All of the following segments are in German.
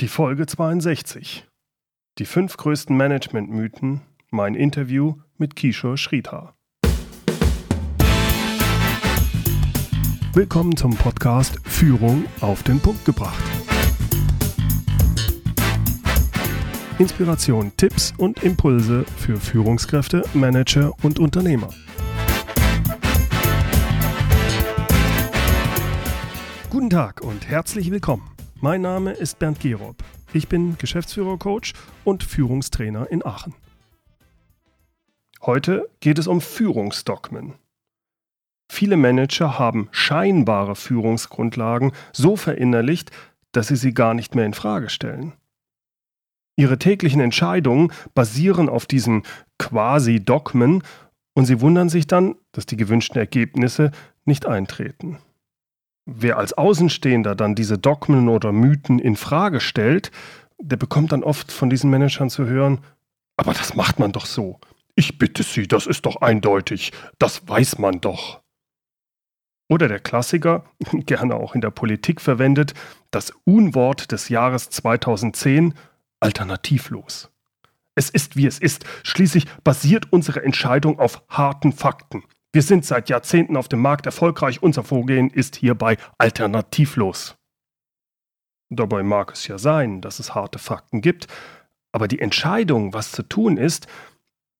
Die Folge 62. Die fünf größten Management-Mythen. Mein Interview mit Kishore Sridhar. Willkommen zum Podcast Führung auf den Punkt gebracht. Inspiration, Tipps und Impulse für Führungskräfte, Manager und Unternehmer. Guten Tag und herzlich willkommen. Mein Name ist Bernd Gerob. Ich bin Geschäftsführer-Coach und Führungstrainer in Aachen. Heute geht es um Führungsdogmen. Viele Manager haben scheinbare Führungsgrundlagen so verinnerlicht, dass sie sie gar nicht mehr in Frage stellen. Ihre täglichen Entscheidungen basieren auf diesen quasi Dogmen und sie wundern sich dann, dass die gewünschten Ergebnisse nicht eintreten. Wer als Außenstehender dann diese Dogmen oder Mythen in Frage stellt, der bekommt dann oft von diesen Managern zu hören, aber das macht man doch so. Ich bitte Sie, das ist doch eindeutig, das weiß man doch. Oder der Klassiker, gerne auch in der Politik verwendet, das Unwort des Jahres 2010, alternativlos. Es ist, wie es ist. Schließlich basiert unsere Entscheidung auf harten Fakten. Wir sind seit Jahrzehnten auf dem Markt erfolgreich, unser Vorgehen ist hierbei alternativlos. Dabei mag es ja sein, dass es harte Fakten gibt, aber die Entscheidung, was zu tun ist,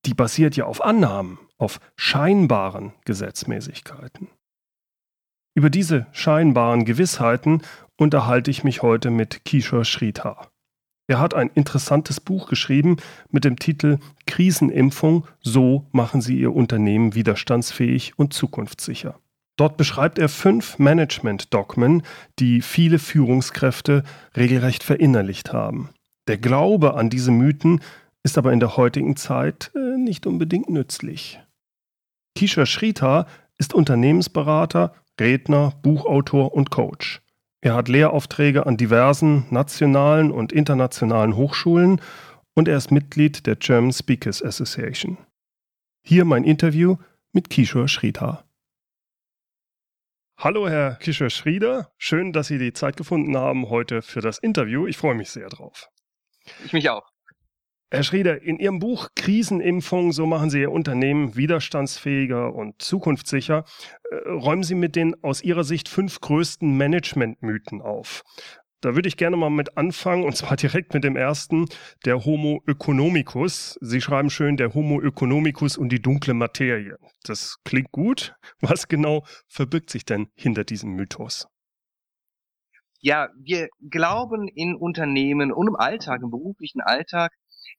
die basiert ja auf Annahmen, auf scheinbaren Gesetzmäßigkeiten. Über diese scheinbaren Gewissheiten unterhalte ich mich heute mit Kishore Sridhar. Er hat ein interessantes Buch geschrieben mit dem Titel Krisenimpfung, so machen Sie Ihr Unternehmen widerstandsfähig und zukunftssicher. Dort beschreibt er fünf Management-Dogmen, die viele Führungskräfte regelrecht verinnerlicht haben. Der Glaube an diese Mythen ist aber in der heutigen Zeit äh, nicht unbedingt nützlich. Kisha Shrita ist Unternehmensberater, Redner, Buchautor und Coach. Er hat Lehraufträge an diversen nationalen und internationalen Hochschulen und er ist Mitglied der German Speakers Association. Hier mein Interview mit Kishore Sridhar. Hallo, Herr Kishore Sridhar. Schön, dass Sie die Zeit gefunden haben heute für das Interview. Ich freue mich sehr drauf. Ich mich auch. Herr Schrieder, in Ihrem Buch Krisenimpfung, so machen Sie Ihr Unternehmen widerstandsfähiger und zukunftssicher, äh, räumen Sie mit den aus Ihrer Sicht fünf größten Managementmythen auf. Da würde ich gerne mal mit anfangen, und zwar direkt mit dem ersten, der Homo economicus. Sie schreiben schön, der Homo economicus und die dunkle Materie. Das klingt gut. Was genau verbirgt sich denn hinter diesem Mythos? Ja, wir glauben in Unternehmen und im Alltag, im beruflichen Alltag,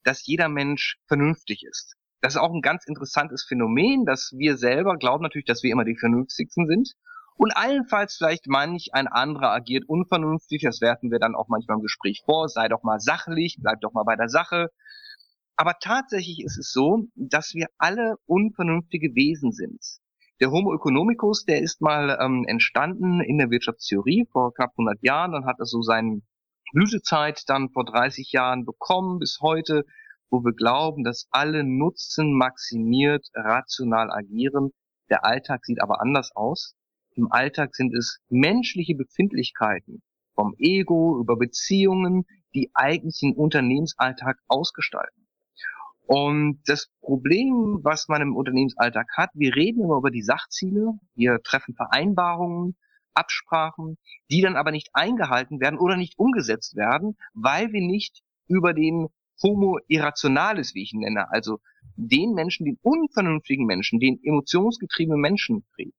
dass jeder Mensch vernünftig ist. Das ist auch ein ganz interessantes Phänomen, dass wir selber glauben natürlich, dass wir immer die vernünftigsten sind. Und allenfalls vielleicht manch ein anderer agiert unvernünftig, das werfen wir dann auch manchmal im Gespräch vor, sei doch mal sachlich, bleib doch mal bei der Sache. Aber tatsächlich ist es so, dass wir alle unvernünftige Wesen sind. Der Homo economicus, der ist mal ähm, entstanden in der Wirtschaftstheorie vor knapp 100 Jahren, dann hat er so seinen Blütezeit dann vor 30 Jahren bekommen bis heute, wo wir glauben, dass alle Nutzen maximiert rational agieren. Der Alltag sieht aber anders aus. Im Alltag sind es menschliche Befindlichkeiten vom Ego über Beziehungen, die eigentlich den Unternehmensalltag ausgestalten. Und das Problem, was man im Unternehmensalltag hat, wir reden immer über die Sachziele, wir treffen Vereinbarungen, Absprachen, die dann aber nicht eingehalten werden oder nicht umgesetzt werden, weil wir nicht über den Homo irrationalis, wie ich ihn nenne, also den Menschen, den unvernünftigen Menschen, den emotionsgetriebenen Menschen reden.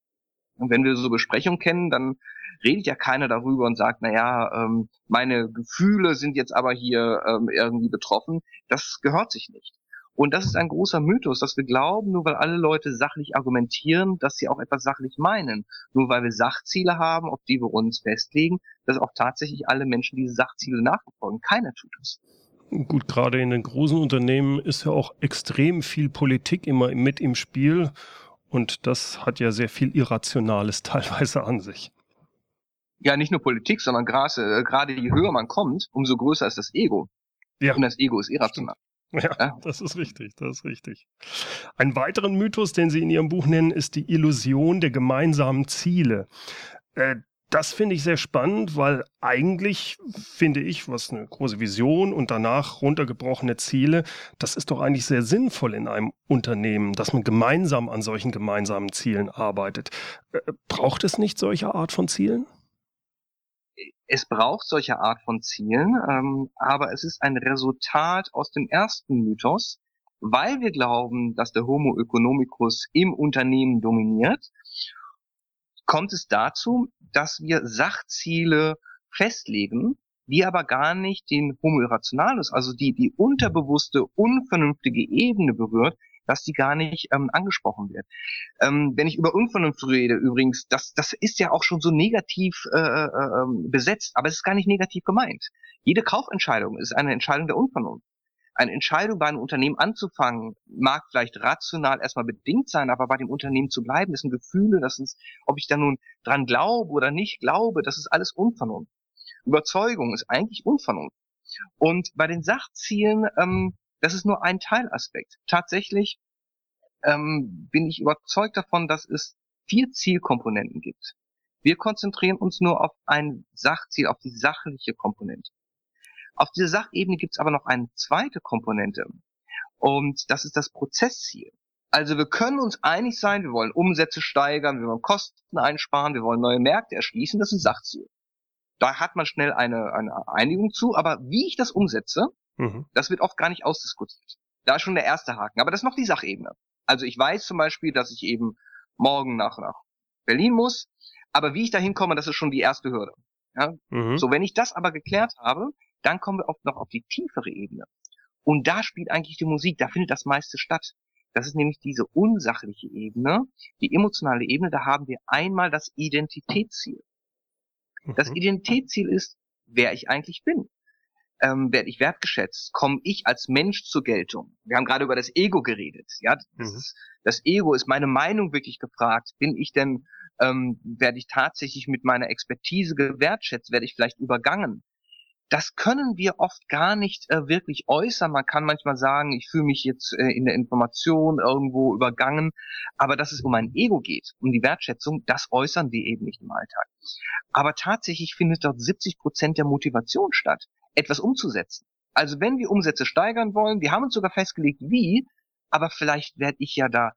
Und wenn wir so Besprechungen kennen, dann redet ja keiner darüber und sagt, naja, ähm, meine Gefühle sind jetzt aber hier ähm, irgendwie betroffen. Das gehört sich nicht. Und das ist ein großer Mythos, dass wir glauben, nur weil alle Leute sachlich argumentieren, dass sie auch etwas sachlich meinen. Nur weil wir Sachziele haben, auf die wir uns festlegen, dass auch tatsächlich alle Menschen diese Sachziele nachverfolgen. Keiner tut es. Gut, gerade in den großen Unternehmen ist ja auch extrem viel Politik immer mit im Spiel. Und das hat ja sehr viel Irrationales teilweise an sich. Ja, nicht nur Politik, sondern gerade, äh, gerade je höher man kommt, umso größer ist das Ego. Ja. Und das Ego ist irrational. Stimmt. Ja, das ist richtig, das ist richtig. Ein weiteren Mythos, den Sie in Ihrem Buch nennen, ist die Illusion der gemeinsamen Ziele. Äh, das finde ich sehr spannend, weil eigentlich finde ich, was eine große Vision und danach runtergebrochene Ziele, das ist doch eigentlich sehr sinnvoll in einem Unternehmen, dass man gemeinsam an solchen gemeinsamen Zielen arbeitet. Äh, braucht es nicht solche Art von Zielen? Es braucht solche Art von Zielen, ähm, aber es ist ein Resultat aus dem ersten Mythos, weil wir glauben, dass der Homo economicus im Unternehmen dominiert. Kommt es dazu, dass wir Sachziele festlegen, die aber gar nicht den Homo irrationalis, also die, die unterbewusste, unvernünftige Ebene berührt, dass die gar nicht ähm, angesprochen wird. Ähm, wenn ich über Unvernunft rede, übrigens, das, das ist ja auch schon so negativ äh, äh, ähm, besetzt, aber es ist gar nicht negativ gemeint. Jede Kaufentscheidung ist eine Entscheidung der Unvernunft eine Entscheidung bei einem Unternehmen anzufangen, mag vielleicht rational erstmal bedingt sein, aber bei dem Unternehmen zu bleiben, das sind Gefühle, das ist, ob ich da nun dran glaube oder nicht glaube, das ist alles Unvernunft. Überzeugung ist eigentlich Unvernunft. Und bei den Sachzielen, ähm, das ist nur ein Teilaspekt. Tatsächlich ähm, bin ich überzeugt davon, dass es vier Zielkomponenten gibt. Wir konzentrieren uns nur auf ein Sachziel, auf die sachliche Komponente. Auf dieser Sachebene gibt es aber noch eine zweite Komponente. Und das ist das Prozessziel. Also wir können uns einig sein, wir wollen Umsätze steigern, wir wollen Kosten einsparen, wir wollen neue Märkte erschließen, das ist ein Sachziel. Da hat man schnell eine, eine Einigung zu, aber wie ich das umsetze, mhm. das wird oft gar nicht ausdiskutiert. Da ist schon der erste Haken, aber das ist noch die Sachebene. Also ich weiß zum Beispiel, dass ich eben morgen nach, nach Berlin muss, aber wie ich da hinkomme, das ist schon die erste Hürde. Ja? Mhm. So, wenn ich das aber geklärt habe, dann kommen wir oft noch auf die tiefere Ebene. Und da spielt eigentlich die Musik, da findet das meiste statt. Das ist nämlich diese unsachliche Ebene, die emotionale Ebene, da haben wir einmal das Identitätsziel. Das mhm. Identitätsziel ist, wer ich eigentlich bin. Ähm, werde ich wertgeschätzt? Komme ich als Mensch zur Geltung? Wir haben gerade über das Ego geredet. Ja, das, mhm. ist, das Ego ist meine Meinung wirklich gefragt. Bin ich denn, ähm, werde ich tatsächlich mit meiner Expertise gewertschätzt? Werde ich vielleicht übergangen? das können wir oft gar nicht äh, wirklich äußern. Man kann manchmal sagen, ich fühle mich jetzt äh, in der Information irgendwo übergangen, aber dass es um ein Ego geht, um die Wertschätzung, das äußern wir eben nicht im Alltag. Aber tatsächlich findet dort 70 Prozent der Motivation statt, etwas umzusetzen. Also wenn wir Umsätze steigern wollen, wir haben uns sogar festgelegt, wie, aber vielleicht werde ich ja da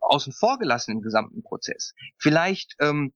außen vor gelassen im gesamten Prozess. Vielleicht ähm,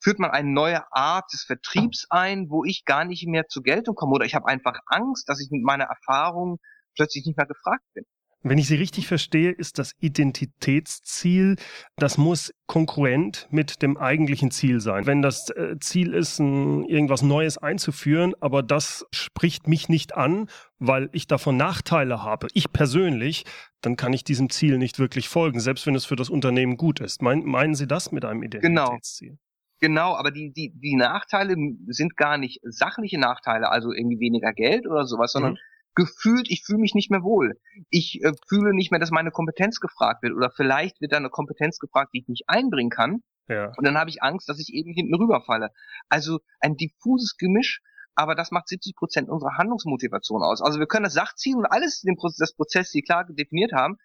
führt man eine neue Art des Vertriebs ein, wo ich gar nicht mehr zur Geltung komme oder ich habe einfach Angst, dass ich mit meiner Erfahrung plötzlich nicht mehr gefragt bin. Wenn ich Sie richtig verstehe, ist das Identitätsziel, das muss konkurrent mit dem eigentlichen Ziel sein. Wenn das äh, Ziel ist, irgendwas Neues einzuführen, aber das spricht mich nicht an, weil ich davon Nachteile habe, ich persönlich, dann kann ich diesem Ziel nicht wirklich folgen, selbst wenn es für das Unternehmen gut ist. meinen Sie das mit einem genau. Identitätsziel? Genau. Genau, aber die, die, die Nachteile sind gar nicht sachliche Nachteile, also irgendwie weniger Geld oder sowas, sondern mhm. Gefühlt, ich fühle mich nicht mehr wohl. Ich äh, fühle nicht mehr, dass meine Kompetenz gefragt wird oder vielleicht wird da eine Kompetenz gefragt, die ich nicht einbringen kann. Ja. Und dann habe ich Angst, dass ich eben hinten rüberfalle. Also ein diffuses Gemisch, aber das macht 70 Prozent unserer Handlungsmotivation aus. Also wir können das Sachziel und alles, den Prozess, das Prozess, die klar definiert haben,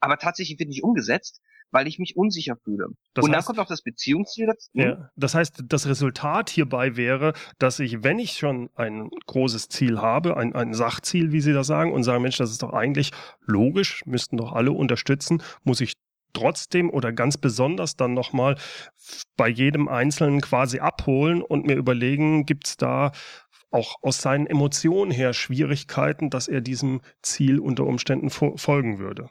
aber tatsächlich wird nicht umgesetzt weil ich mich unsicher fühle. Das und heißt, dann kommt auch das Beziehungsziel dazu. Ja, das heißt, das Resultat hierbei wäre, dass ich, wenn ich schon ein großes Ziel habe, ein, ein Sachziel, wie Sie das sagen, und sagen, Mensch, das ist doch eigentlich logisch, müssten doch alle unterstützen, muss ich trotzdem oder ganz besonders dann nochmal bei jedem Einzelnen quasi abholen und mir überlegen, gibt es da auch aus seinen Emotionen her Schwierigkeiten, dass er diesem Ziel unter Umständen folgen würde.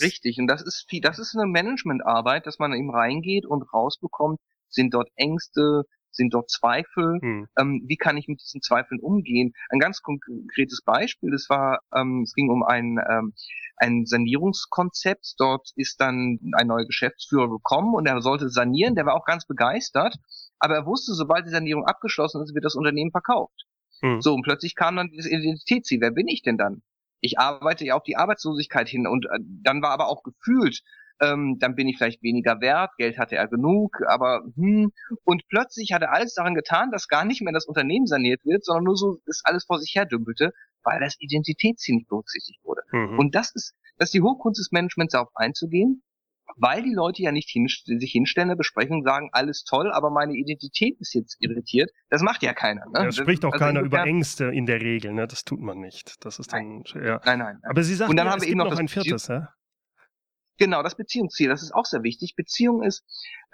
Richtig, und das ist viel, das ist eine Managementarbeit, dass man eben reingeht und rausbekommt, sind dort Ängste, sind dort Zweifel, hm. ähm, wie kann ich mit diesen Zweifeln umgehen? Ein ganz konkretes Beispiel, das war, ähm, es ging um ein, ähm, ein Sanierungskonzept, dort ist dann ein neuer Geschäftsführer gekommen und er sollte sanieren, der war auch ganz begeistert, aber er wusste, sobald die Sanierung abgeschlossen ist, wird das Unternehmen verkauft. Hm. So, und plötzlich kam dann dieses Identitätsziel, wer bin ich denn dann? Ich arbeite ja auf die Arbeitslosigkeit hin und äh, dann war aber auch gefühlt, ähm, dann bin ich vielleicht weniger wert, Geld hatte er genug, aber hm, und plötzlich hat er alles daran getan, dass gar nicht mehr das Unternehmen saniert wird, sondern nur so ist alles vor sich her dümpelte, weil das Identitätsziel nicht berücksichtigt wurde. Mhm. Und das ist, das ist die Hochkunst des Managements, darauf einzugehen weil die Leute ja nicht hin, sich hinstellen in der Besprechung sagen, alles toll, aber meine Identität ist jetzt irritiert. Das macht ja keiner. Ne? Ja, spricht auch also keiner über Ängste in der Regel. Ne? Das tut man nicht. Das ist dann, nein. Ja. Nein, nein, nein. Aber Sie sagen, und dann ja, haben wir eben noch, noch ein viertes. Ja? Genau, das Beziehungsziel, das ist auch sehr wichtig. Beziehung ist,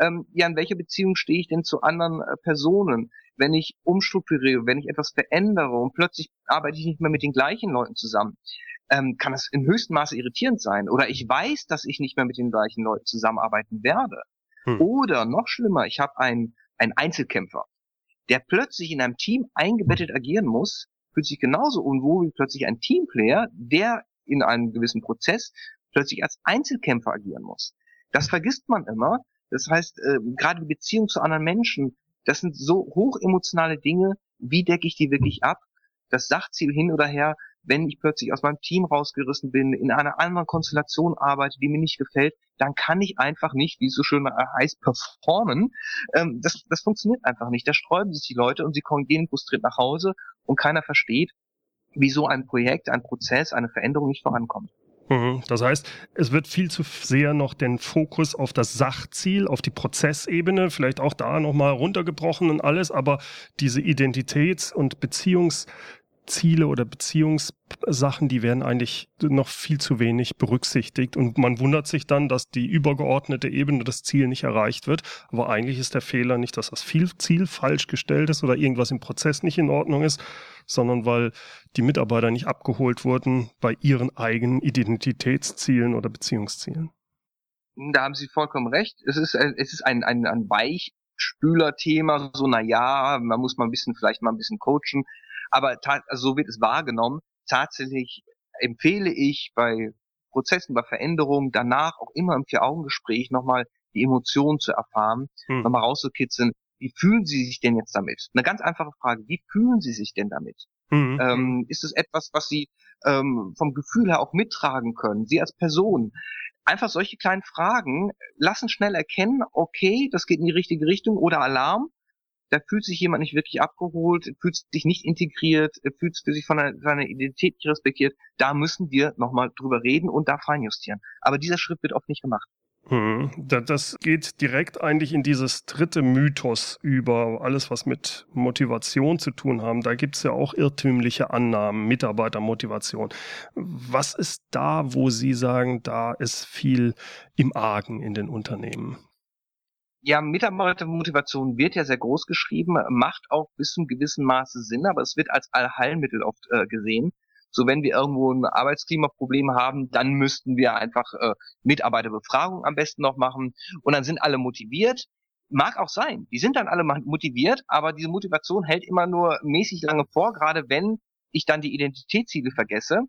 ähm, ja, in welcher Beziehung stehe ich denn zu anderen äh, Personen? Wenn ich umstrukturiere, wenn ich etwas verändere und plötzlich arbeite ich nicht mehr mit den gleichen Leuten zusammen, ähm, kann das im höchsten Maße irritierend sein. Oder ich weiß, dass ich nicht mehr mit den gleichen Leuten zusammenarbeiten werde. Hm. Oder noch schlimmer, ich habe einen, einen Einzelkämpfer, der plötzlich in einem Team eingebettet agieren muss, fühlt sich genauso unwohl wie plötzlich ein Teamplayer, der in einem gewissen Prozess plötzlich als Einzelkämpfer agieren muss. Das vergisst man immer. Das heißt, äh, gerade die Beziehung zu anderen Menschen, das sind so hochemotionale Dinge. Wie decke ich die wirklich ab? Das Sachziel hin oder her, wenn ich plötzlich aus meinem Team rausgerissen bin, in einer anderen Konstellation arbeite, die mir nicht gefällt, dann kann ich einfach nicht, wie es so schön heißt, performen. Ähm, das, das funktioniert einfach nicht. Da sträuben sich die Leute und sie kommen gehen frustriert nach Hause und keiner versteht, wieso ein Projekt, ein Prozess, eine Veränderung nicht vorankommt. Mhm. Das heißt, es wird viel zu sehr noch den Fokus auf das Sachziel, auf die Prozessebene, vielleicht auch da nochmal runtergebrochen und alles, aber diese Identitäts- und Beziehungs- Ziele oder Beziehungssachen, die werden eigentlich noch viel zu wenig berücksichtigt. Und man wundert sich dann, dass die übergeordnete Ebene, das Ziel nicht erreicht wird. Aber eigentlich ist der Fehler nicht, dass das Ziel falsch gestellt ist oder irgendwas im Prozess nicht in Ordnung ist, sondern weil die Mitarbeiter nicht abgeholt wurden bei ihren eigenen Identitätszielen oder Beziehungszielen. Da haben Sie vollkommen recht. Es ist, es ist ein, ein, ein Weichspüler-Thema, so, na ja, man muss mal ein bisschen, vielleicht mal ein bisschen coachen aber also so wird es wahrgenommen. Tatsächlich empfehle ich bei Prozessen, bei Veränderungen danach auch immer im Vier-Augen-Gespräch nochmal die Emotionen zu erfahren, hm. nochmal rauszukitzeln. Wie fühlen Sie sich denn jetzt damit? Eine ganz einfache Frage. Wie fühlen Sie sich denn damit? Mhm. Ähm, ist es etwas, was Sie ähm, vom Gefühl her auch mittragen können? Sie als Person? Einfach solche kleinen Fragen lassen schnell erkennen, okay, das geht in die richtige Richtung oder Alarm da fühlt sich jemand nicht wirklich abgeholt, fühlt sich nicht integriert, fühlt sich von seiner Identität nicht respektiert. Da müssen wir nochmal drüber reden und da feinjustieren. Aber dieser Schritt wird oft nicht gemacht. Hm, das geht direkt eigentlich in dieses dritte Mythos über alles, was mit Motivation zu tun haben. Da gibt es ja auch irrtümliche Annahmen, Mitarbeitermotivation. Was ist da, wo Sie sagen, da ist viel im Argen in den Unternehmen? Ja, Mitarbeitermotivation wird ja sehr groß geschrieben, macht auch bis zum gewissen Maße Sinn, aber es wird als Allheilmittel oft äh, gesehen. So wenn wir irgendwo ein Arbeitsklimaproblem haben, dann müssten wir einfach äh, Mitarbeiterbefragung am besten noch machen und dann sind alle motiviert. Mag auch sein, die sind dann alle motiviert, aber diese Motivation hält immer nur mäßig lange vor, gerade wenn ich dann die Identitätsziele vergesse.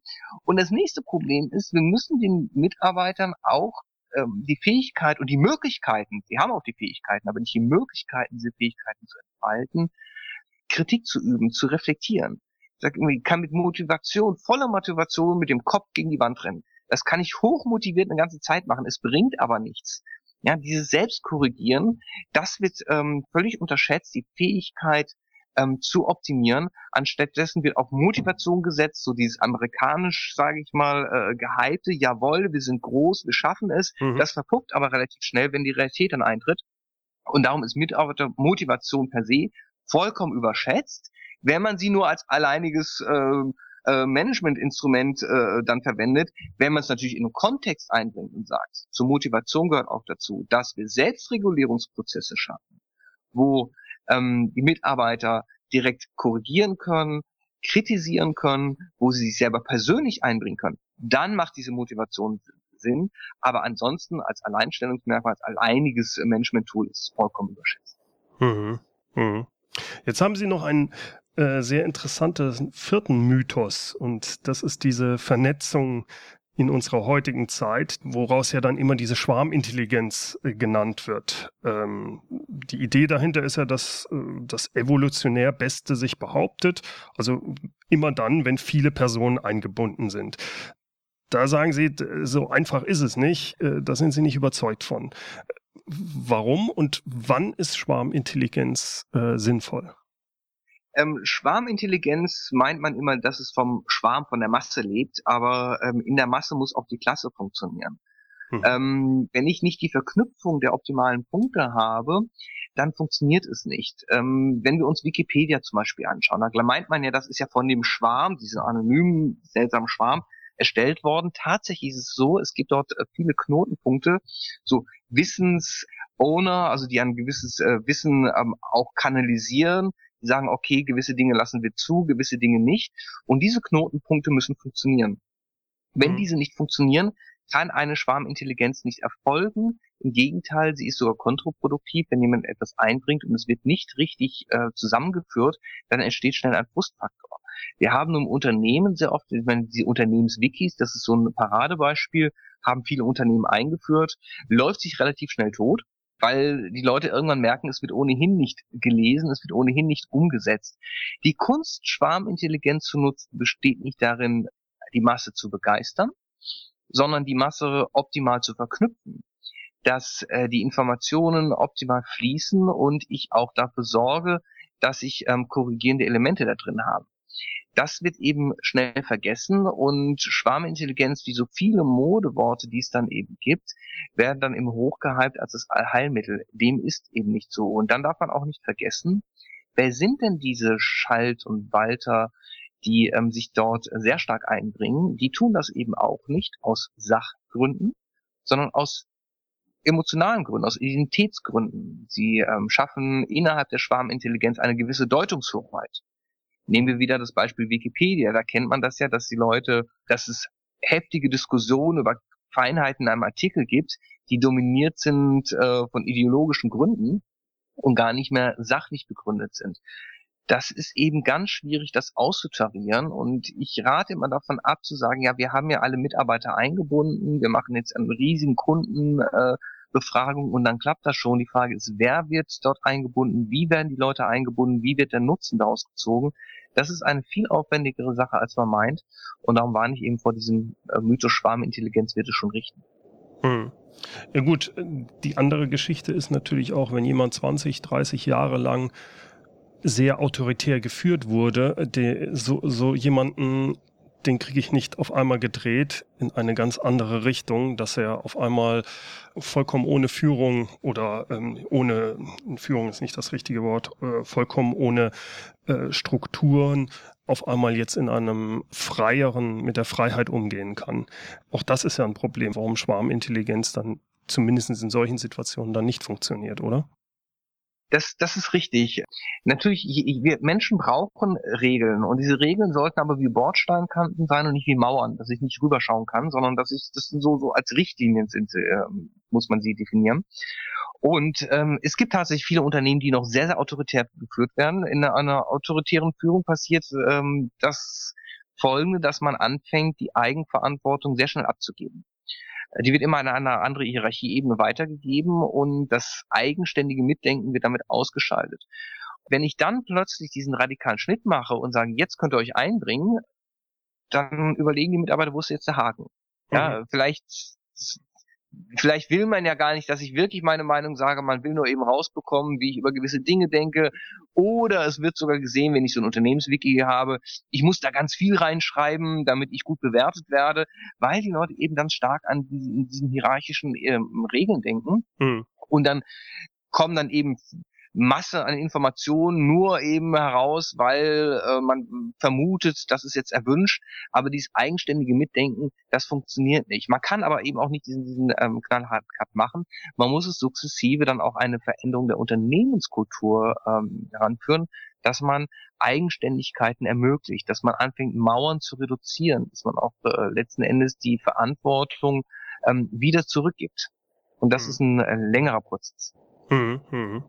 Und das nächste Problem ist, wir müssen den Mitarbeitern auch ähm, die Fähigkeit und die Möglichkeiten, sie haben auch die Fähigkeiten, aber nicht die Möglichkeiten, diese Fähigkeiten zu entfalten, Kritik zu üben, zu reflektieren. Ich sag irgendwie, kann mit Motivation, voller Motivation mit dem Kopf gegen die Wand rennen. Das kann ich hochmotiviert eine ganze Zeit machen. Es bringt aber nichts. Ja, dieses Selbstkorrigieren, das wird ähm, völlig unterschätzt. Die Fähigkeit, ähm, zu optimieren. Anstattdessen wird auf Motivation gesetzt, so dieses amerikanisch, sage ich mal, äh, gehypte, jawohl, wir sind groß, wir schaffen es. Mhm. Das verpuppt aber relativ schnell, wenn die Realität dann eintritt. Und darum ist Mitarbeitermotivation per se vollkommen überschätzt, wenn man sie nur als alleiniges äh, äh, Managementinstrument äh, dann verwendet, wenn man es natürlich in einen Kontext einbringt und sagt, zur Motivation gehört auch dazu, dass wir Selbstregulierungsprozesse schaffen, wo ähm, die Mitarbeiter direkt korrigieren können, kritisieren können, wo sie sich selber persönlich einbringen können, dann macht diese Motivation Sinn. Aber ansonsten als Alleinstellungsmerkmal, als alleiniges Management-Tool ist es vollkommen überschätzt. Mhm. Mhm. Jetzt haben Sie noch einen äh, sehr interessanten vierten Mythos und das ist diese Vernetzung in unserer heutigen Zeit, woraus ja dann immer diese Schwarmintelligenz äh, genannt wird. Ähm, die Idee dahinter ist ja, dass äh, das evolutionär Beste sich behauptet, also immer dann, wenn viele Personen eingebunden sind. Da sagen Sie, so einfach ist es nicht, äh, da sind Sie nicht überzeugt von. Warum und wann ist Schwarmintelligenz äh, sinnvoll? Ähm, Schwarmintelligenz meint man immer, dass es vom Schwarm, von der Masse lebt, aber ähm, in der Masse muss auch die Klasse funktionieren. Hm. Ähm, wenn ich nicht die Verknüpfung der optimalen Punkte habe, dann funktioniert es nicht. Ähm, wenn wir uns Wikipedia zum Beispiel anschauen, da meint man ja, das ist ja von dem Schwarm, diesem anonymen, seltsamen Schwarm, erstellt worden. Tatsächlich ist es so, es gibt dort äh, viele Knotenpunkte, so Wissensowner, also die ein gewisses äh, Wissen ähm, auch kanalisieren, die sagen, okay, gewisse Dinge lassen wir zu, gewisse Dinge nicht. Und diese Knotenpunkte müssen funktionieren. Wenn mhm. diese nicht funktionieren, kann eine Schwarmintelligenz nicht erfolgen. Im Gegenteil, sie ist sogar kontraproduktiv. Wenn jemand etwas einbringt und es wird nicht richtig äh, zusammengeführt, dann entsteht schnell ein Frustfaktor. Wir haben im Unternehmen sehr oft, ich meine, die Unternehmenswikis, das ist so ein Paradebeispiel, haben viele Unternehmen eingeführt, läuft sich relativ schnell tot, weil die Leute irgendwann merken, es wird ohnehin nicht gelesen, es wird ohnehin nicht umgesetzt. Die Kunst, Schwarmintelligenz zu nutzen, besteht nicht darin, die Masse zu begeistern, sondern die Masse optimal zu verknüpfen, dass äh, die Informationen optimal fließen und ich auch dafür sorge, dass ich ähm, korrigierende Elemente da drin habe. Das wird eben schnell vergessen und Schwarmintelligenz, wie so viele Modeworte, die es dann eben gibt, werden dann eben hochgehypt als das Allheilmittel. Dem ist eben nicht so. Und dann darf man auch nicht vergessen, wer sind denn diese Schalt und Walter, die ähm, sich dort sehr stark einbringen, die tun das eben auch nicht aus Sachgründen, sondern aus emotionalen Gründen, aus Identitätsgründen. Sie ähm, schaffen innerhalb der Schwarmintelligenz eine gewisse Deutungshoheit. Nehmen wir wieder das Beispiel Wikipedia. Da kennt man das ja, dass die Leute, dass es heftige Diskussionen über Feinheiten in einem Artikel gibt, die dominiert sind äh, von ideologischen Gründen und gar nicht mehr sachlich begründet sind das ist eben ganz schwierig, das auszutarieren. Und ich rate immer davon ab zu sagen, ja, wir haben ja alle Mitarbeiter eingebunden, wir machen jetzt einen riesigen Kundenbefragung äh, und dann klappt das schon. Die Frage ist, wer wird dort eingebunden, wie werden die Leute eingebunden, wie wird der Nutzen daraus gezogen? Das ist eine viel aufwendigere Sache, als man meint. Und darum warne ich eben vor diesem äh, Mythos Schwarmintelligenz wird es schon richten. Hm. Ja gut, die andere Geschichte ist natürlich auch, wenn jemand 20, 30 Jahre lang sehr autoritär geführt wurde, die, so, so jemanden, den kriege ich nicht auf einmal gedreht in eine ganz andere Richtung, dass er auf einmal vollkommen ohne Führung oder ähm, ohne Führung ist nicht das richtige Wort, äh, vollkommen ohne äh, Strukturen auf einmal jetzt in einem freieren, mit der Freiheit umgehen kann. Auch das ist ja ein Problem, warum Schwarmintelligenz dann zumindest in solchen Situationen dann nicht funktioniert, oder? Das, das ist richtig. Natürlich, wir Menschen brauchen Regeln und diese Regeln sollten aber wie Bordsteinkanten sein und nicht wie Mauern, dass ich nicht rüberschauen kann, sondern dass ich das so so als Richtlinien sind, äh, muss man sie definieren. Und ähm, es gibt tatsächlich viele Unternehmen, die noch sehr sehr autoritär geführt werden. In einer, einer autoritären Führung passiert ähm, das Folgende, dass man anfängt, die Eigenverantwortung sehr schnell abzugeben. Die wird immer an eine andere Hierarchieebene weitergegeben und das eigenständige Mitdenken wird damit ausgeschaltet. Wenn ich dann plötzlich diesen radikalen Schnitt mache und sage, jetzt könnt ihr euch einbringen, dann überlegen die Mitarbeiter, wo ist jetzt der Haken? Ja, mhm. vielleicht vielleicht will man ja gar nicht, dass ich wirklich meine Meinung sage, man will nur eben rausbekommen, wie ich über gewisse Dinge denke. Oder es wird sogar gesehen, wenn ich so ein Unternehmenswiki habe, ich muss da ganz viel reinschreiben, damit ich gut bewertet werde, weil die Leute eben ganz stark an diesen, diesen hierarchischen ähm, Regeln denken. Mhm. Und dann kommen dann eben Masse an Informationen nur eben heraus, weil äh, man vermutet, das ist jetzt erwünscht. Aber dieses eigenständige Mitdenken, das funktioniert nicht. Man kann aber eben auch nicht diesen, diesen ähm, knallharten Cut machen. Man muss es sukzessive dann auch eine Veränderung der Unternehmenskultur ähm, heranführen, dass man Eigenständigkeiten ermöglicht, dass man anfängt, Mauern zu reduzieren, dass man auch äh, letzten Endes die Verantwortung ähm, wieder zurückgibt. Und das mhm. ist ein äh, längerer Prozess. Mhm, mhm.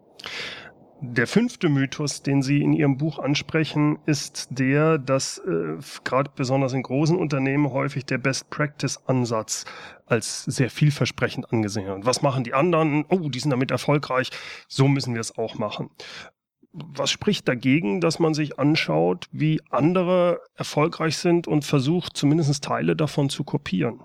Der fünfte Mythos, den Sie in Ihrem Buch ansprechen, ist der, dass äh, gerade besonders in großen Unternehmen häufig der Best-Practice-Ansatz als sehr vielversprechend angesehen wird. Was machen die anderen? Oh, die sind damit erfolgreich. So müssen wir es auch machen. Was spricht dagegen, dass man sich anschaut, wie andere erfolgreich sind und versucht, zumindest Teile davon zu kopieren?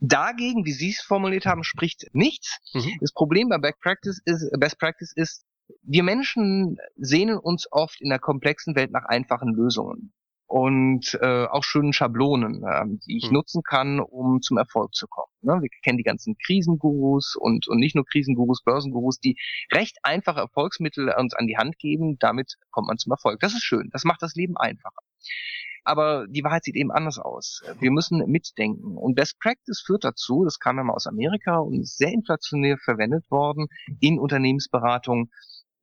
Dagegen, wie Sie es formuliert haben, spricht nichts. Mhm. Das Problem bei Best Practice ist, Best Practice ist, wir Menschen sehnen uns oft in der komplexen Welt nach einfachen Lösungen. und äh, auch schönen Schablonen, äh, die ich hm. nutzen kann, um zum Erfolg zu kommen. Ne? Wir kennen die ganzen Krisengurus und, und nicht nur Krisengurus, Börsengurus, die recht einfache Erfolgsmittel uns an die Hand geben. Damit kommt man zum Erfolg. Das ist schön. Das macht das Leben einfacher. Aber die Wahrheit sieht eben anders aus. Wir müssen mitdenken. Und Best Practice führt dazu, das kam ja mal aus Amerika und ist sehr inflationär verwendet worden in Unternehmensberatung.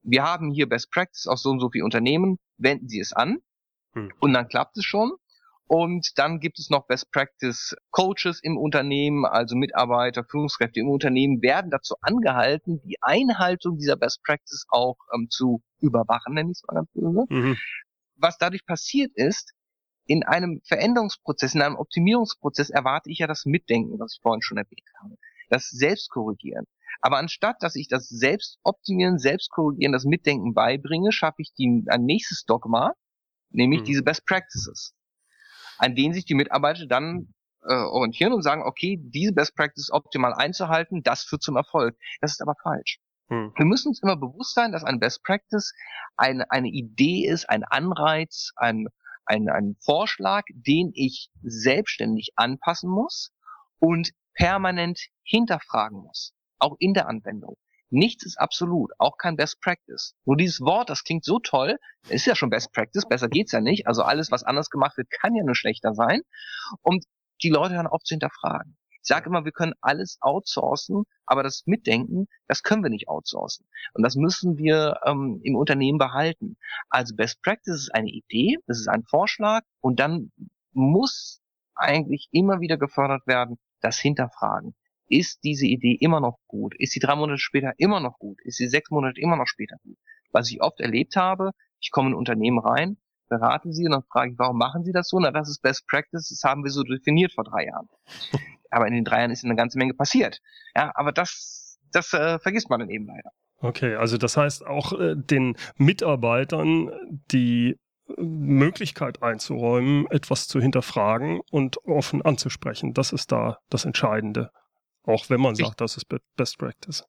Wir haben hier Best Practice aus so und so viel Unternehmen, wenden Sie es an hm. Und dann klappt es schon. Und dann gibt es noch Best Practice Coaches im Unternehmen, also Mitarbeiter, Führungskräfte im Unternehmen werden dazu angehalten, die Einhaltung dieser Best Practice auch ähm, zu überwachen, nenne ich es mal ganz böse. Mhm. Was dadurch passiert ist, in einem Veränderungsprozess, in einem Optimierungsprozess erwarte ich ja das Mitdenken, was ich vorhin schon erwähnt habe. Das Selbstkorrigieren. Aber anstatt, dass ich das Selbstoptimieren, Selbstkorrigieren, das Mitdenken beibringe, schaffe ich die, ein nächstes Dogma, nämlich mhm. diese Best Practices, an denen sich die Mitarbeiter dann äh, orientieren und sagen, okay, diese Best Practices optimal einzuhalten, das führt zum Erfolg. Das ist aber falsch. Mhm. Wir müssen uns immer bewusst sein, dass eine Best Practice eine, eine Idee ist, ein Anreiz, ein, ein, ein Vorschlag, den ich selbstständig anpassen muss und permanent hinterfragen muss, auch in der Anwendung. Nichts ist absolut, auch kein Best Practice. Nur dieses Wort, das klingt so toll, ist ja schon Best Practice, besser geht's ja nicht. Also alles, was anders gemacht wird, kann ja nur schlechter sein. Und die Leute hören auf zu hinterfragen. Ich sage immer, wir können alles outsourcen, aber das Mitdenken, das können wir nicht outsourcen. Und das müssen wir ähm, im Unternehmen behalten. Also Best Practice ist eine Idee, das ist ein Vorschlag und dann muss eigentlich immer wieder gefördert werden, das Hinterfragen ist diese Idee immer noch gut? Ist sie drei Monate später immer noch gut? Ist sie sechs Monate immer noch später gut? Was ich oft erlebt habe, ich komme in ein Unternehmen rein, berate sie und dann frage ich, warum machen sie das so? Na, das ist Best Practice, das haben wir so definiert vor drei Jahren. Aber in den drei Jahren ist eine ganze Menge passiert. Ja, aber das, das äh, vergisst man dann eben leider. Okay, also das heißt auch äh, den Mitarbeitern die Möglichkeit einzuräumen, etwas zu hinterfragen und offen anzusprechen. Das ist da das Entscheidende. Auch wenn man sagt, das ist Best Practice.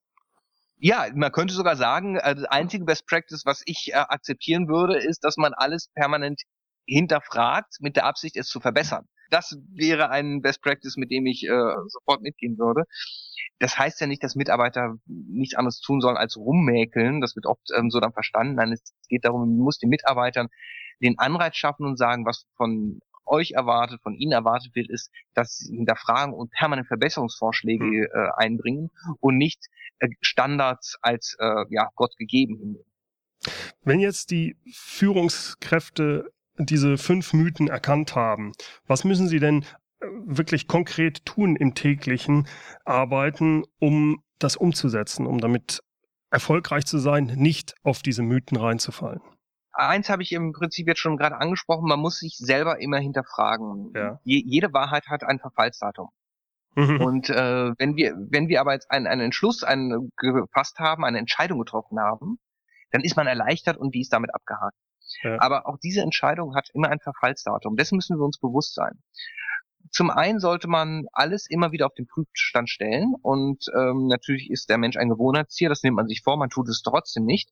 Ja, man könnte sogar sagen, äh, das einzige Best Practice, was ich äh, akzeptieren würde, ist, dass man alles permanent hinterfragt mit der Absicht, es zu verbessern. Das wäre ein Best Practice, mit dem ich äh, sofort mitgehen würde. Das heißt ja nicht, dass Mitarbeiter nichts anderes tun sollen als rummäkeln. Das wird oft ähm, so dann verstanden. Nein, es geht darum, man muss den Mitarbeitern den Anreiz schaffen und sagen, was von euch erwartet, von Ihnen erwartet wird, ist, dass Sie hinterfragen und permanent Verbesserungsvorschläge mhm. äh, einbringen und nicht äh, Standards als äh, ja, Gott gegeben hinnehmen. Wenn jetzt die Führungskräfte diese fünf Mythen erkannt haben, was müssen sie denn äh, wirklich konkret tun im täglichen Arbeiten, um das umzusetzen, um damit erfolgreich zu sein, nicht auf diese Mythen reinzufallen? eins habe ich im Prinzip jetzt schon gerade angesprochen, man muss sich selber immer hinterfragen. Ja. Je, jede Wahrheit hat ein Verfallsdatum. Mhm. Und äh, wenn wir, wenn wir aber jetzt einen, einen Entschluss einen, gefasst haben, eine Entscheidung getroffen haben, dann ist man erleichtert und die ist damit abgehakt. Ja. Aber auch diese Entscheidung hat immer ein Verfallsdatum. Dessen müssen wir uns bewusst sein. Zum einen sollte man alles immer wieder auf den Prüfstand stellen und ähm, natürlich ist der Mensch ein Gewohnheitstier, das nimmt man sich vor, man tut es trotzdem nicht.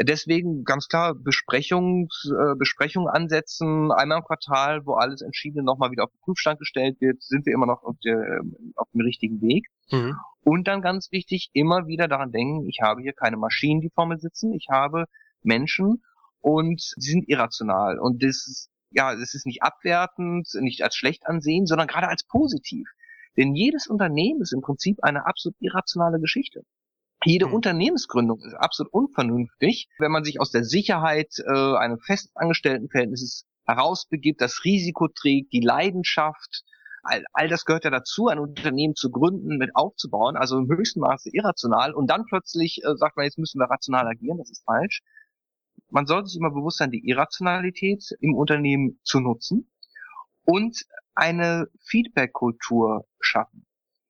Deswegen ganz klar Besprechungs, äh, Besprechungen ansetzen, einmal im Quartal, wo alles Entschiedene nochmal wieder auf den Prüfstand gestellt wird, sind wir immer noch auf, der, auf dem richtigen Weg. Mhm. Und dann ganz wichtig, immer wieder daran denken, ich habe hier keine Maschinen, die vor mir sitzen, ich habe Menschen und sie sind irrational. Und das ist, ja, das ist nicht abwertend, nicht als schlecht ansehen, sondern gerade als positiv. Denn jedes Unternehmen ist im Prinzip eine absolut irrationale Geschichte. Jede mhm. Unternehmensgründung ist absolut unvernünftig, wenn man sich aus der Sicherheit äh, eines Festangestelltenverhältnisses herausbegibt, das Risiko trägt, die Leidenschaft, all, all das gehört ja dazu, ein Unternehmen zu gründen, mit aufzubauen, also im höchsten Maße irrational und dann plötzlich äh, sagt man, jetzt müssen wir rational agieren, das ist falsch. Man sollte sich immer bewusst sein, die Irrationalität im Unternehmen zu nutzen und eine Feedback-Kultur schaffen,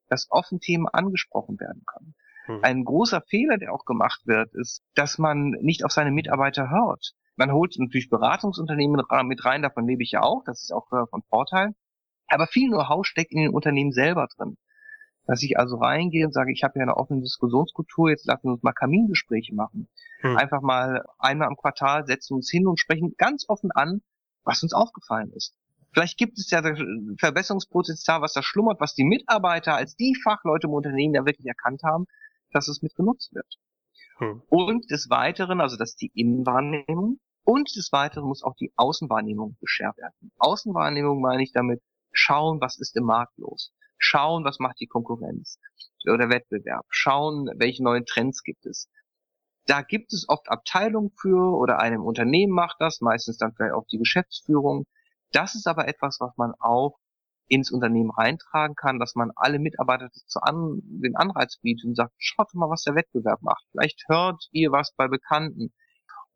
dass offen Themen angesprochen werden können. Hm. Ein großer Fehler, der auch gemacht wird, ist, dass man nicht auf seine Mitarbeiter hört. Man holt natürlich Beratungsunternehmen mit rein, davon lebe ich ja auch, das ist auch äh, von Vorteil. Aber viel Know-how steckt in den Unternehmen selber drin. Dass ich also reingehe und sage, ich habe ja eine offene Diskussionskultur, jetzt lassen wir uns mal Kamingespräche machen. Hm. Einfach mal einmal am Quartal setzen uns hin und sprechen ganz offen an, was uns aufgefallen ist. Vielleicht gibt es ja Verbesserungspotenzial, was da schlummert, was die Mitarbeiter als die Fachleute im Unternehmen ja wirklich erkannt haben, dass es mit genutzt wird. Hm. Und des Weiteren, also das ist die Innenwahrnehmung, und des Weiteren muss auch die Außenwahrnehmung beschert werden. Außenwahrnehmung meine ich damit, schauen, was ist im Markt los. Schauen, was macht die Konkurrenz oder Wettbewerb. Schauen, welche neuen Trends gibt es. Da gibt es oft Abteilungen für oder einem Unternehmen macht das, meistens dann vielleicht auch die Geschäftsführung. Das ist aber etwas, was man auch ins Unternehmen reintragen kann, dass man alle Mitarbeiter zu an, den Anreiz bietet und sagt, schaut mal, was der Wettbewerb macht. Vielleicht hört ihr was bei Bekannten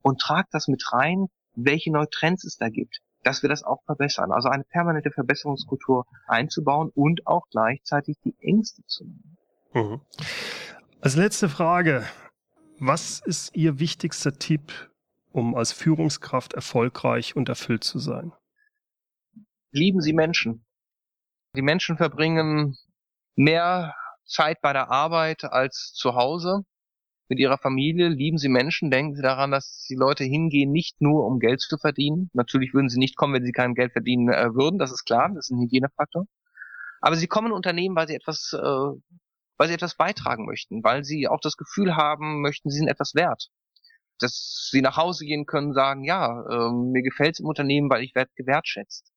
und tragt das mit rein, welche neue Trends es da gibt, dass wir das auch verbessern. Also eine permanente Verbesserungskultur einzubauen und auch gleichzeitig die Ängste zu nehmen. Mhm. Als letzte Frage, was ist Ihr wichtigster Tipp, um als Führungskraft erfolgreich und erfüllt zu sein? Lieben Sie Menschen. Die Menschen verbringen mehr Zeit bei der Arbeit als zu Hause mit ihrer Familie. Lieben Sie Menschen. Denken Sie daran, dass die Leute hingehen, nicht nur um Geld zu verdienen. Natürlich würden sie nicht kommen, wenn sie kein Geld verdienen äh, würden. Das ist klar. Das ist ein Hygienefaktor. Aber sie kommen in Unternehmen, weil sie etwas, äh, weil sie etwas beitragen möchten, weil sie auch das Gefühl haben möchten, sie sind etwas wert. Dass sie nach Hause gehen können, sagen, ja, äh, mir gefällt es im Unternehmen, weil ich werde gewertschätzt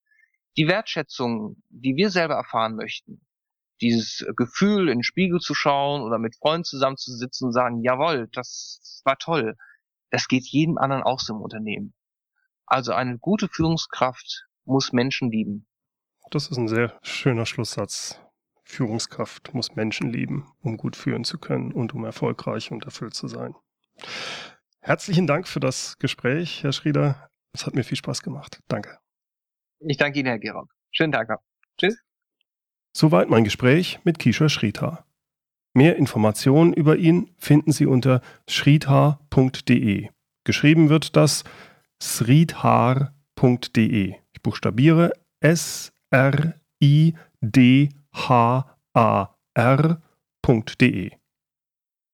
die Wertschätzung, die wir selber erfahren möchten, dieses Gefühl, in den Spiegel zu schauen oder mit Freunden zusammenzusitzen und sagen, jawohl, das war toll, das geht jedem anderen auch so im Unternehmen. Also eine gute Führungskraft muss Menschen lieben. Das ist ein sehr schöner Schlusssatz. Führungskraft muss Menschen lieben, um gut führen zu können und um erfolgreich und erfüllt zu sein. Herzlichen Dank für das Gespräch, Herr Schrieder. Es hat mir viel Spaß gemacht. Danke. Ich danke Ihnen, Herr Gerob. Schönen Tag noch. Tschüss. Soweit mein Gespräch mit Kishore Shrita. Mehr Informationen über ihn finden Sie unter shrita.de. Geschrieben wird das sridhar.de. Ich buchstabiere S-R-I-D-H-A-R.de.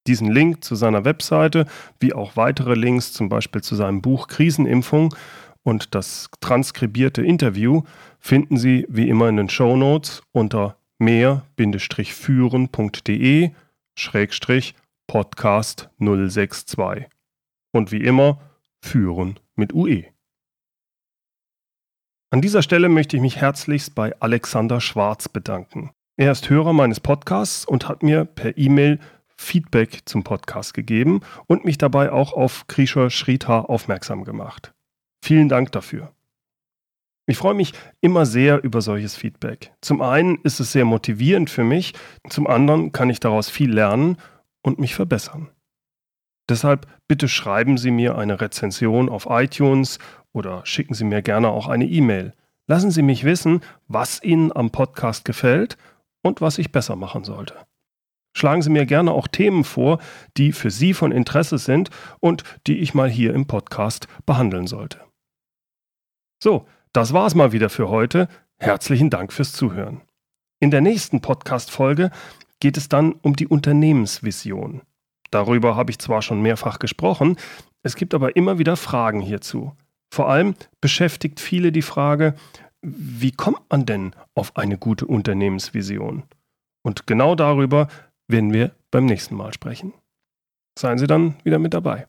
Diesen Link zu seiner Webseite, wie auch weitere Links, zum Beispiel zu seinem Buch Krisenimpfung, und das transkribierte Interview finden Sie wie immer in den Show Notes unter mehr-führen.de Podcast 062. Und wie immer führen mit UE. An dieser Stelle möchte ich mich herzlichst bei Alexander Schwarz bedanken. Er ist Hörer meines Podcasts und hat mir per E-Mail Feedback zum Podcast gegeben und mich dabei auch auf Krisha Shrita aufmerksam gemacht. Vielen Dank dafür. Ich freue mich immer sehr über solches Feedback. Zum einen ist es sehr motivierend für mich, zum anderen kann ich daraus viel lernen und mich verbessern. Deshalb bitte schreiben Sie mir eine Rezension auf iTunes oder schicken Sie mir gerne auch eine E-Mail. Lassen Sie mich wissen, was Ihnen am Podcast gefällt und was ich besser machen sollte. Schlagen Sie mir gerne auch Themen vor, die für Sie von Interesse sind und die ich mal hier im Podcast behandeln sollte. So, das war's mal wieder für heute. Herzlichen Dank fürs Zuhören. In der nächsten Podcast-Folge geht es dann um die Unternehmensvision. Darüber habe ich zwar schon mehrfach gesprochen, es gibt aber immer wieder Fragen hierzu. Vor allem beschäftigt viele die Frage, wie kommt man denn auf eine gute Unternehmensvision? Und genau darüber werden wir beim nächsten Mal sprechen. Seien Sie dann wieder mit dabei.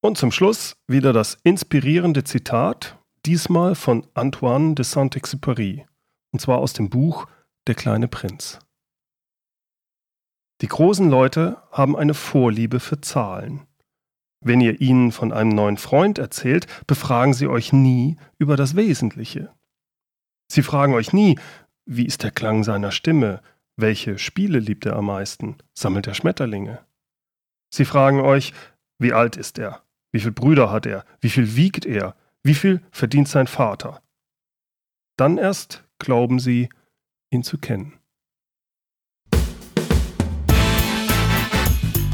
Und zum Schluss wieder das inspirierende Zitat, diesmal von Antoine de Saint-Exupéry, und zwar aus dem Buch Der kleine Prinz. Die großen Leute haben eine Vorliebe für Zahlen. Wenn ihr ihnen von einem neuen Freund erzählt, befragen sie euch nie über das Wesentliche. Sie fragen euch nie, wie ist der Klang seiner Stimme, welche Spiele liebt er am meisten, sammelt er Schmetterlinge. Sie fragen euch, wie alt ist er, wie viele Brüder hat er? Wie viel wiegt er? Wie viel verdient sein Vater? Dann erst glauben sie, ihn zu kennen.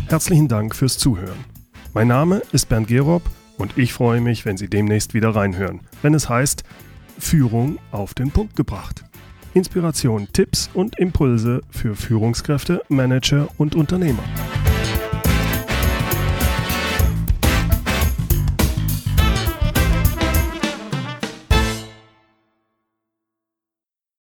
Herzlichen Dank fürs Zuhören. Mein Name ist Bernd Gerob und ich freue mich, wenn Sie demnächst wieder reinhören, wenn es heißt Führung auf den Punkt gebracht. Inspiration, Tipps und Impulse für Führungskräfte, Manager und Unternehmer.